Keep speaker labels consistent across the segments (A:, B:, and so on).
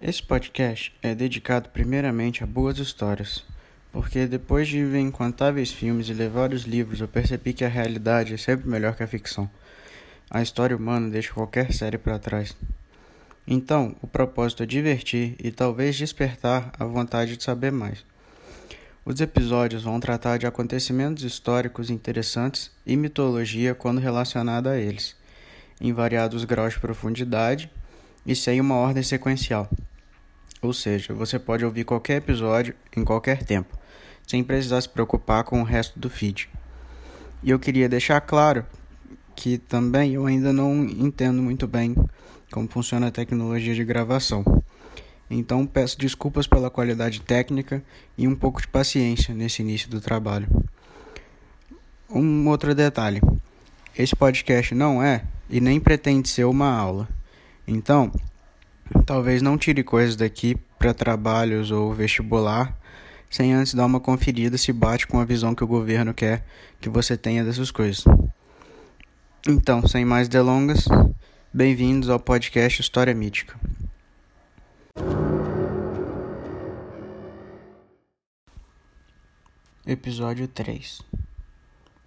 A: Esse podcast é dedicado primeiramente a boas histórias, porque depois de ver incontáveis filmes e ler vários livros, eu percebi que a realidade é sempre melhor que a ficção. A história humana deixa qualquer série para trás. Então, o propósito é divertir e talvez despertar a vontade de saber mais. Os episódios vão tratar de acontecimentos históricos interessantes e mitologia quando relacionada a eles, em variados graus de profundidade e sem uma ordem sequencial. Ou seja, você pode ouvir qualquer episódio em qualquer tempo, sem precisar se preocupar com o resto do feed. E eu queria deixar claro que também eu ainda não entendo muito bem como funciona a tecnologia de gravação. Então peço desculpas pela qualidade técnica e um pouco de paciência nesse início do trabalho. Um outro detalhe: esse podcast não é e nem pretende ser uma aula. Então, talvez não tire coisas daqui para trabalhos ou vestibular sem antes dar uma conferida se bate com a visão que o governo quer que você tenha dessas coisas. Então, sem mais delongas, bem-vindos ao podcast História Mítica. Episódio 3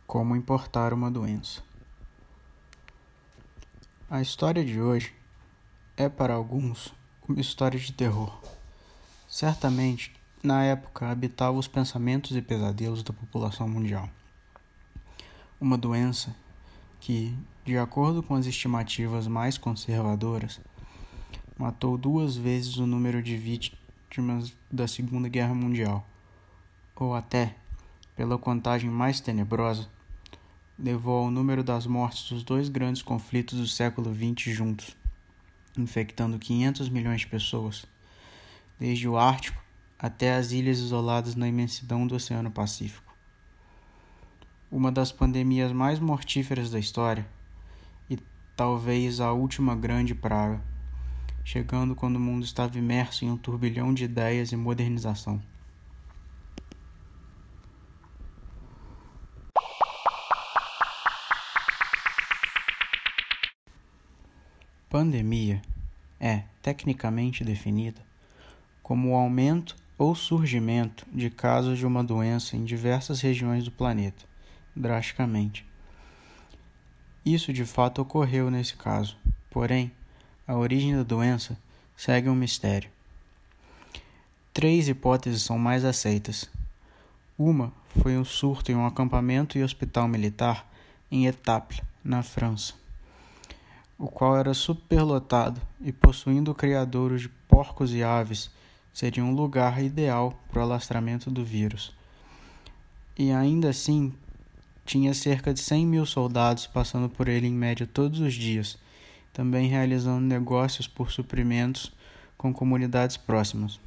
A: Como importar uma doença. A história de hoje é para alguns uma história de terror. Certamente, na época, habitava os pensamentos e pesadelos da população mundial. Uma doença que, de acordo com as estimativas mais conservadoras, matou duas vezes o número de vítimas da Segunda Guerra Mundial, ou até, pela contagem mais tenebrosa, levou ao número das mortes dos dois grandes conflitos do século XX juntos infectando 500 milhões de pessoas, desde o Ártico até as ilhas isoladas na imensidão do Oceano Pacífico. Uma das pandemias mais mortíferas da história e talvez a última grande praga, chegando quando o mundo estava imerso em um turbilhão de ideias e modernização. Pandemia é, tecnicamente definida, como o aumento ou surgimento de casos de uma doença em diversas regiões do planeta, drasticamente. Isso de fato ocorreu nesse caso, porém, a origem da doença segue um mistério. Três hipóteses são mais aceitas. Uma foi um surto em um acampamento e hospital militar em Etaples, na França o qual era superlotado e possuindo criadouros de porcos e aves, seria um lugar ideal para o alastramento do vírus. E ainda assim, tinha cerca de 100 mil soldados passando por ele em média todos os dias, também realizando negócios por suprimentos com comunidades próximas.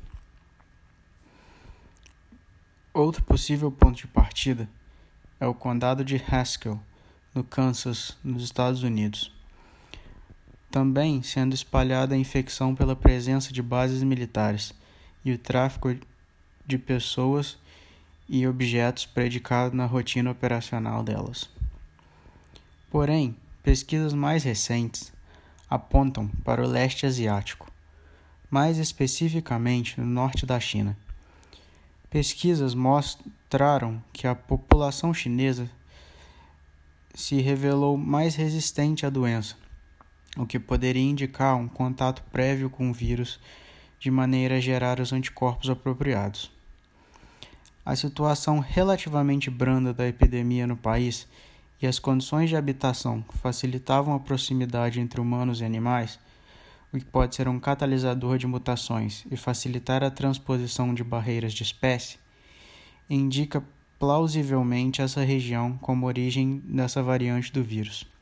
A: Outro possível ponto de partida é o condado de Haskell, no Kansas, nos Estados Unidos também sendo espalhada a infecção pela presença de bases militares e o tráfico de pessoas e objetos predicado na rotina operacional delas. Porém, pesquisas mais recentes apontam para o leste asiático, mais especificamente no norte da China. Pesquisas mostraram que a população chinesa se revelou mais resistente à doença o que poderia indicar um contato prévio com o vírus de maneira a gerar os anticorpos apropriados. A situação relativamente branda da epidemia no país e as condições de habitação facilitavam a proximidade entre humanos e animais, o que pode ser um catalisador de mutações e facilitar a transposição de barreiras de espécie, indica plausivelmente essa região como origem dessa variante do vírus.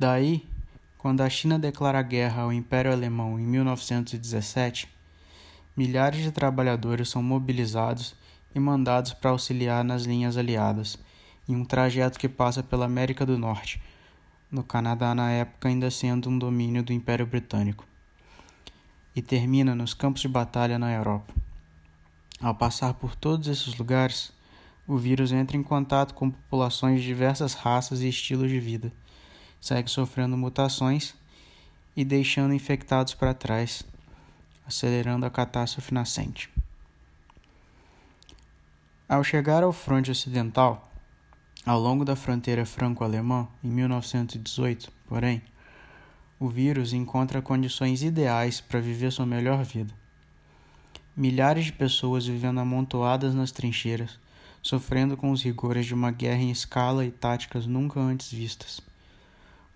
A: Daí, quando a China declara guerra ao Império Alemão em 1917, milhares de trabalhadores são mobilizados e mandados para auxiliar nas linhas aliadas, em um trajeto que passa pela América do Norte, no Canadá na época ainda sendo um domínio do Império Britânico, e termina nos campos de batalha na Europa. Ao passar por todos esses lugares, o vírus entra em contato com populações de diversas raças e estilos de vida segue sofrendo mutações e deixando infectados para trás, acelerando a catástrofe nascente. Ao chegar ao fronte ocidental, ao longo da fronteira franco-alemã, em 1918, porém, o vírus encontra condições ideais para viver sua melhor vida. Milhares de pessoas vivendo amontoadas nas trincheiras, sofrendo com os rigores de uma guerra em escala e táticas nunca antes vistas.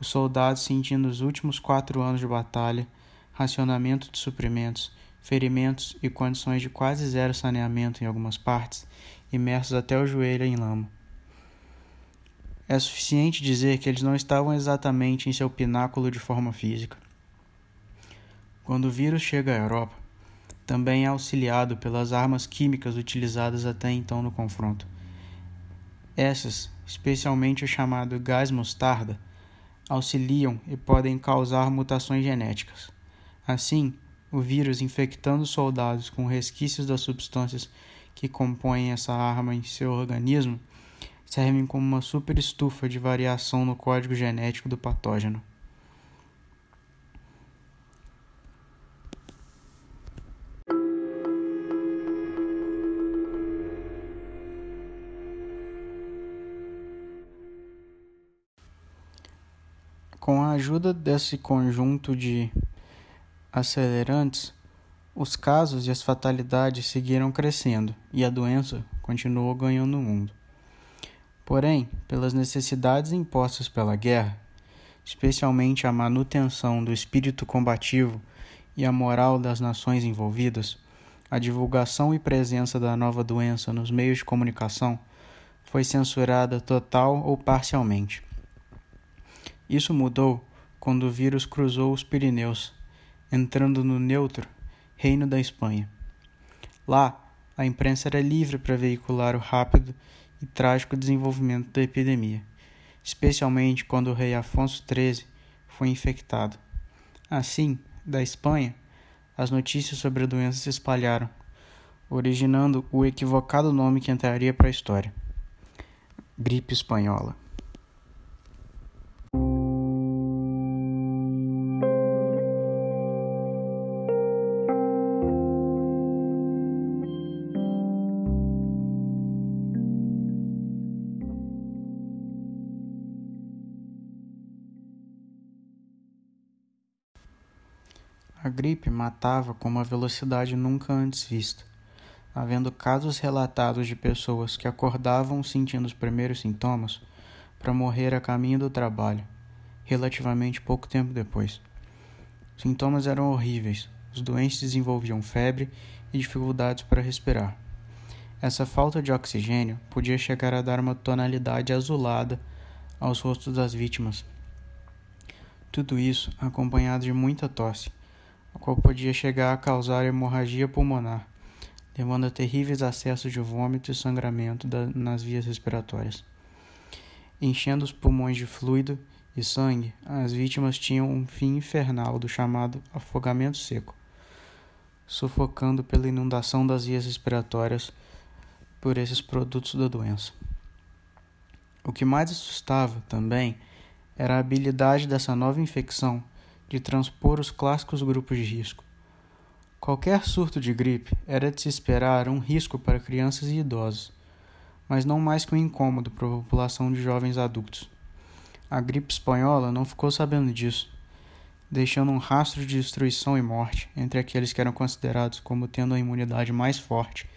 A: Os soldados sentindo os últimos quatro anos de batalha, racionamento de suprimentos, ferimentos e condições de quase zero saneamento em algumas partes, imersos até o joelho em lama. É suficiente dizer que eles não estavam exatamente em seu pináculo de forma física. Quando o vírus chega à Europa, também é auxiliado pelas armas químicas utilizadas até então no confronto. Essas, especialmente o chamado gás mostarda, auxiliam e podem causar mutações genéticas. Assim, o vírus infectando soldados com resquícios das substâncias que compõem essa arma em seu organismo servem como uma super estufa de variação no código genético do patógeno. Ajuda desse conjunto de acelerantes, os casos e as fatalidades seguiram crescendo e a doença continuou ganhando o mundo. Porém, pelas necessidades impostas pela guerra, especialmente a manutenção do espírito combativo e a moral das nações envolvidas, a divulgação e presença da nova doença nos meios de comunicação foi censurada total ou parcialmente. Isso mudou quando o vírus cruzou os Pirineus, entrando no neutro Reino da Espanha. Lá, a imprensa era livre para veicular o rápido e trágico desenvolvimento da epidemia, especialmente quando o rei Afonso XIII foi infectado. Assim, da Espanha, as notícias sobre a doença se espalharam, originando o equivocado nome que entraria para a história: gripe espanhola. Gripe matava com uma velocidade nunca antes vista, havendo casos relatados de pessoas que acordavam sentindo os primeiros sintomas para morrer a caminho do trabalho, relativamente pouco tempo depois. Os sintomas eram horríveis, os doentes desenvolviam febre e dificuldades para respirar. Essa falta de oxigênio podia chegar a dar uma tonalidade azulada aos rostos das vítimas. Tudo isso acompanhado de muita tosse a qual podia chegar a causar hemorragia pulmonar, levando a terríveis acessos de vômito e sangramento da, nas vias respiratórias. Enchendo os pulmões de fluido e sangue, as vítimas tinham um fim infernal do chamado afogamento seco, sufocando pela inundação das vias respiratórias por esses produtos da doença. O que mais assustava também era a habilidade dessa nova infecção de transpor os clássicos grupos de risco. Qualquer surto de gripe era de se esperar um risco para crianças e idosos, mas não mais que um incômodo para a população de jovens adultos. A gripe espanhola não ficou sabendo disso, deixando um rastro de destruição e morte entre aqueles que eram considerados como tendo a imunidade mais forte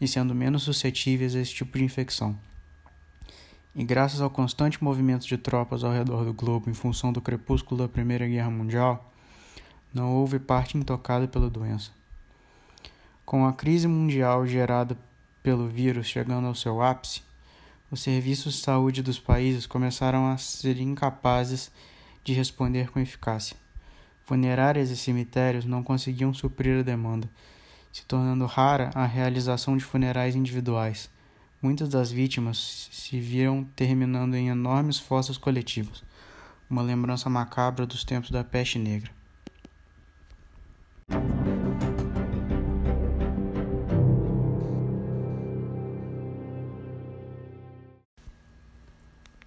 A: e sendo menos suscetíveis a esse tipo de infecção e graças ao constante movimento de tropas ao redor do globo em função do crepúsculo da Primeira Guerra Mundial, não houve parte intocada pela doença. Com a crise mundial gerada pelo vírus chegando ao seu ápice, os serviços de saúde dos países começaram a ser incapazes de responder com eficácia. Funerárias e cemitérios não conseguiam suprir a demanda, se tornando rara a realização de funerais individuais Muitas das vítimas se viram terminando em enormes fossas coletivas, uma lembrança macabra dos tempos da peste negra.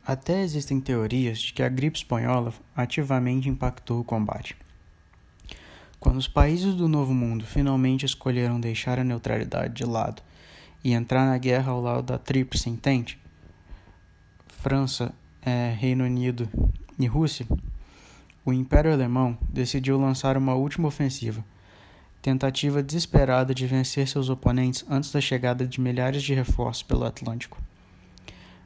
A: Até existem teorias de que a gripe espanhola ativamente impactou o combate. Quando os países do Novo Mundo finalmente escolheram deixar a neutralidade de lado e entrar na guerra ao lado da Tríplice Entente França, é, Reino Unido e Rússia o Império Alemão decidiu lançar uma última ofensiva, tentativa desesperada de vencer seus oponentes antes da chegada de milhares de reforços pelo Atlântico.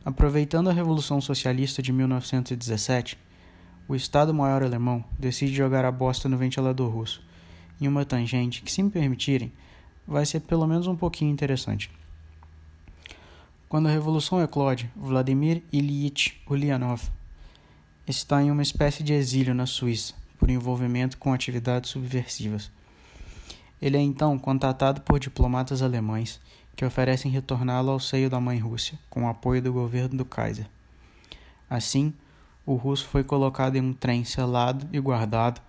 A: Aproveitando a Revolução Socialista de 1917, o Estado-Maior alemão decide jogar a bosta no ventilador russo, em uma tangente que, se me permitirem, vai ser pelo menos um pouquinho interessante. Quando a Revolução eclode, Vladimir Ilyich Ulyanov está em uma espécie de exílio na Suíça por envolvimento com atividades subversivas. Ele é então contatado por diplomatas alemães que oferecem retorná-lo ao seio da mãe Rússia, com o apoio do governo do Kaiser. Assim, o russo foi colocado em um trem selado e guardado,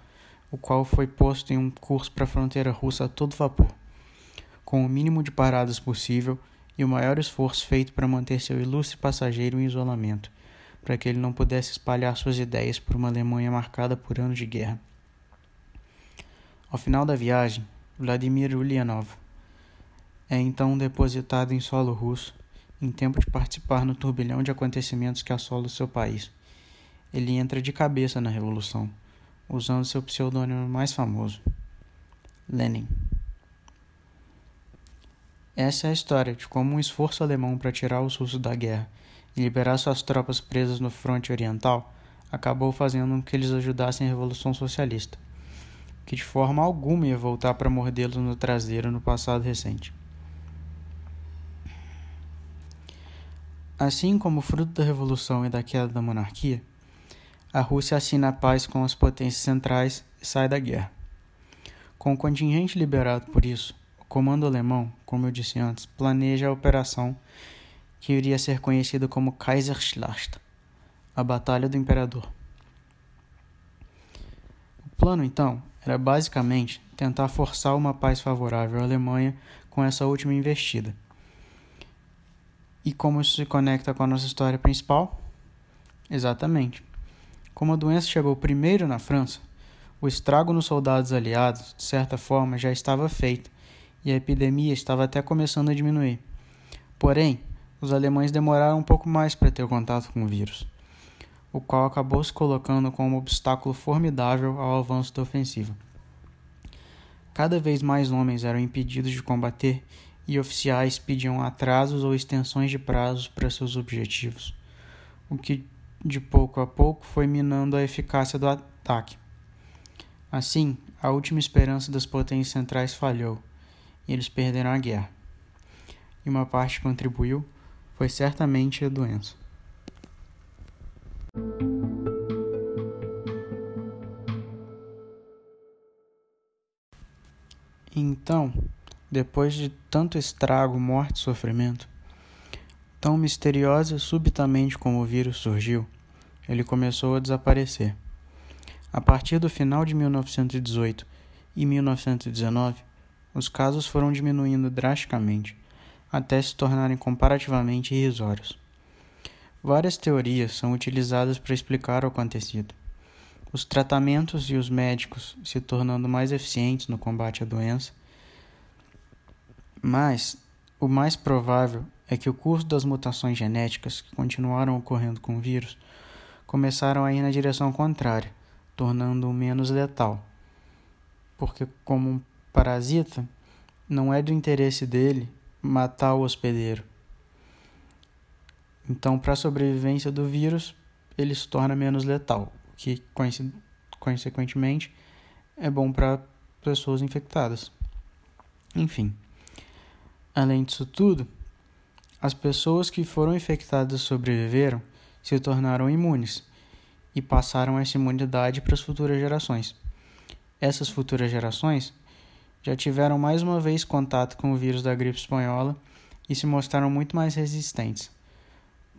A: o qual foi posto em um curso para a fronteira russa a todo vapor, com o mínimo de paradas possível e o maior esforço feito para manter seu ilustre passageiro em isolamento, para que ele não pudesse espalhar suas ideias por uma Alemanha marcada por anos de guerra. Ao final da viagem, Vladimir Ulyanov é então depositado em solo russo, em tempo de participar no turbilhão de acontecimentos que assola o seu país. Ele entra de cabeça na revolução, usando seu pseudônimo mais famoso, Lenin. Essa é a história de como um esforço alemão para tirar os russos da guerra e liberar suas tropas presas no fronte oriental acabou fazendo com que eles ajudassem a Revolução Socialista, que de forma alguma ia voltar para mordê-los no traseiro no passado recente. Assim como fruto da Revolução e da queda da monarquia, a Rússia assina a paz com as potências centrais e sai da guerra. Com o contingente liberado por isso, comando alemão, como eu disse antes, planeja a operação que iria ser conhecida como Kaiserschlacht, a Batalha do Imperador. O plano, então, era basicamente tentar forçar uma paz favorável à Alemanha com essa última investida. E como isso se conecta com a nossa história principal? Exatamente. Como a doença chegou primeiro na França, o estrago nos soldados aliados, de certa forma, já estava feito e a epidemia estava até começando a diminuir. Porém, os alemães demoraram um pouco mais para ter contato com o vírus, o qual acabou se colocando como um obstáculo formidável ao avanço da ofensiva. Cada vez mais homens eram impedidos de combater e oficiais pediam atrasos ou extensões de prazos para seus objetivos, o que de pouco a pouco foi minando a eficácia do ataque. Assim, a última esperança das potências centrais falhou e eles perderam a guerra. E uma parte contribuiu foi certamente a doença. Então, depois de tanto estrago, morte e sofrimento, tão misteriosa e subitamente como o vírus surgiu, ele começou a desaparecer. A partir do final de 1918 e 1919, os casos foram diminuindo drasticamente até se tornarem comparativamente irrisórios. Várias teorias são utilizadas para explicar o acontecido. Os tratamentos e os médicos se tornando mais eficientes no combate à doença, mas o mais provável é que o curso das mutações genéticas que continuaram ocorrendo com o vírus começaram a ir na direção contrária, tornando-o menos letal. Porque, como parasita, não é do interesse dele matar o hospedeiro. Então, para a sobrevivência do vírus, ele se torna menos letal, o que, consequentemente, é bom para pessoas infectadas. Enfim, além disso tudo, as pessoas que foram infectadas e sobreviveram se tornaram imunes e passaram essa imunidade para as futuras gerações. Essas futuras gerações já tiveram mais uma vez contato com o vírus da gripe espanhola e se mostraram muito mais resistentes,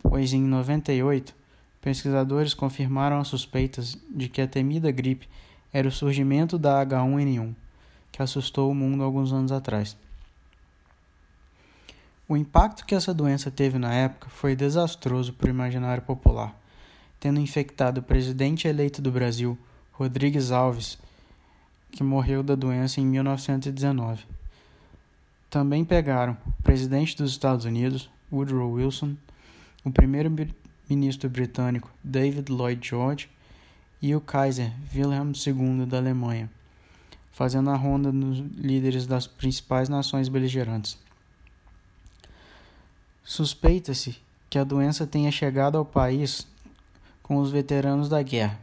A: pois em 98 pesquisadores confirmaram as suspeitas de que a temida gripe era o surgimento da H1N1, que assustou o mundo alguns anos atrás. O impacto que essa doença teve na época foi desastroso para o imaginário popular, tendo infectado o presidente eleito do Brasil, Rodrigues Alves, que morreu da doença em 1919. Também pegaram o presidente dos Estados Unidos, Woodrow Wilson, o primeiro-ministro britânico, David Lloyd George, e o Kaiser Wilhelm II da Alemanha, fazendo a ronda nos líderes das principais nações beligerantes. Suspeita-se que a doença tenha chegado ao país com os veteranos da guerra.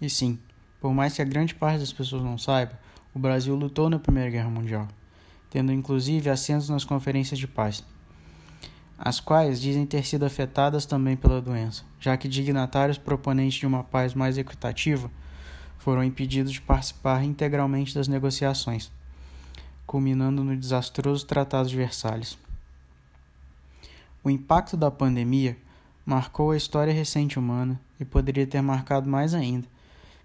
A: E sim, por mais que a grande parte das pessoas não saiba, o Brasil lutou na Primeira Guerra Mundial, tendo inclusive assentos nas conferências de paz, as quais dizem ter sido afetadas também pela doença, já que dignatários proponentes de uma paz mais equitativa foram impedidos de participar integralmente das negociações, culminando no desastroso Tratado de Versalhes. O impacto da pandemia marcou a história recente humana e poderia ter marcado mais ainda,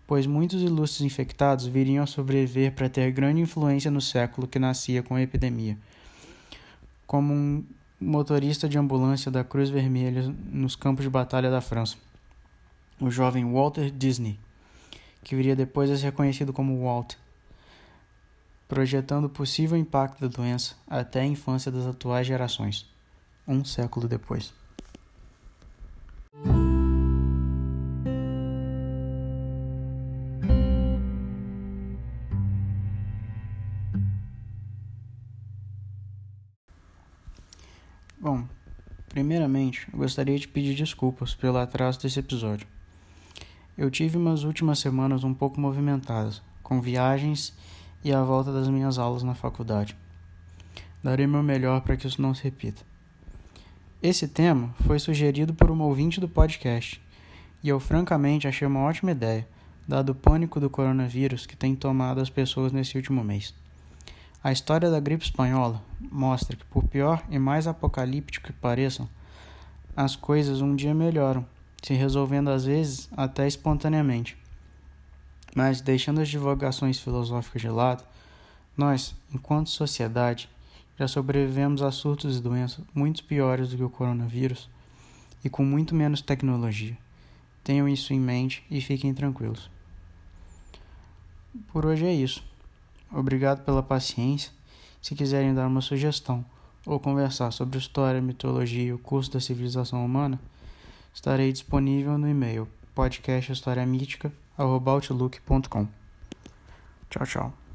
A: pois muitos ilustres infectados viriam a sobreviver para ter grande influência no século que nascia com a epidemia. Como um motorista de ambulância da Cruz Vermelha nos campos de batalha da França, o jovem Walter Disney, que viria depois a ser conhecido como Walt, projetando o possível impacto da doença até a infância das atuais gerações, um século depois. Primeiramente, eu gostaria de pedir desculpas pelo atraso desse episódio. Eu tive umas últimas semanas um pouco movimentadas, com viagens e a volta das minhas aulas na faculdade. Darei meu melhor para que isso não se repita. Esse tema foi sugerido por uma ouvinte do podcast, e eu francamente achei uma ótima ideia, dado o pânico do coronavírus que tem tomado as pessoas nesse último mês. A história da gripe espanhola mostra que, por pior e mais apocalíptico que pareçam, as coisas um dia melhoram, se resolvendo às vezes até espontaneamente. Mas, deixando as divulgações filosóficas de lado, nós, enquanto sociedade, já sobrevivemos a surtos e doenças muito piores do que o coronavírus e com muito menos tecnologia. Tenham isso em mente e fiquem tranquilos. Por hoje é isso. Obrigado pela paciência. Se quiserem dar uma sugestão ou conversar sobre história, mitologia e o curso da civilização humana, estarei disponível no e-mail podcasthistoriamítica.outlook.com. Tchau, tchau.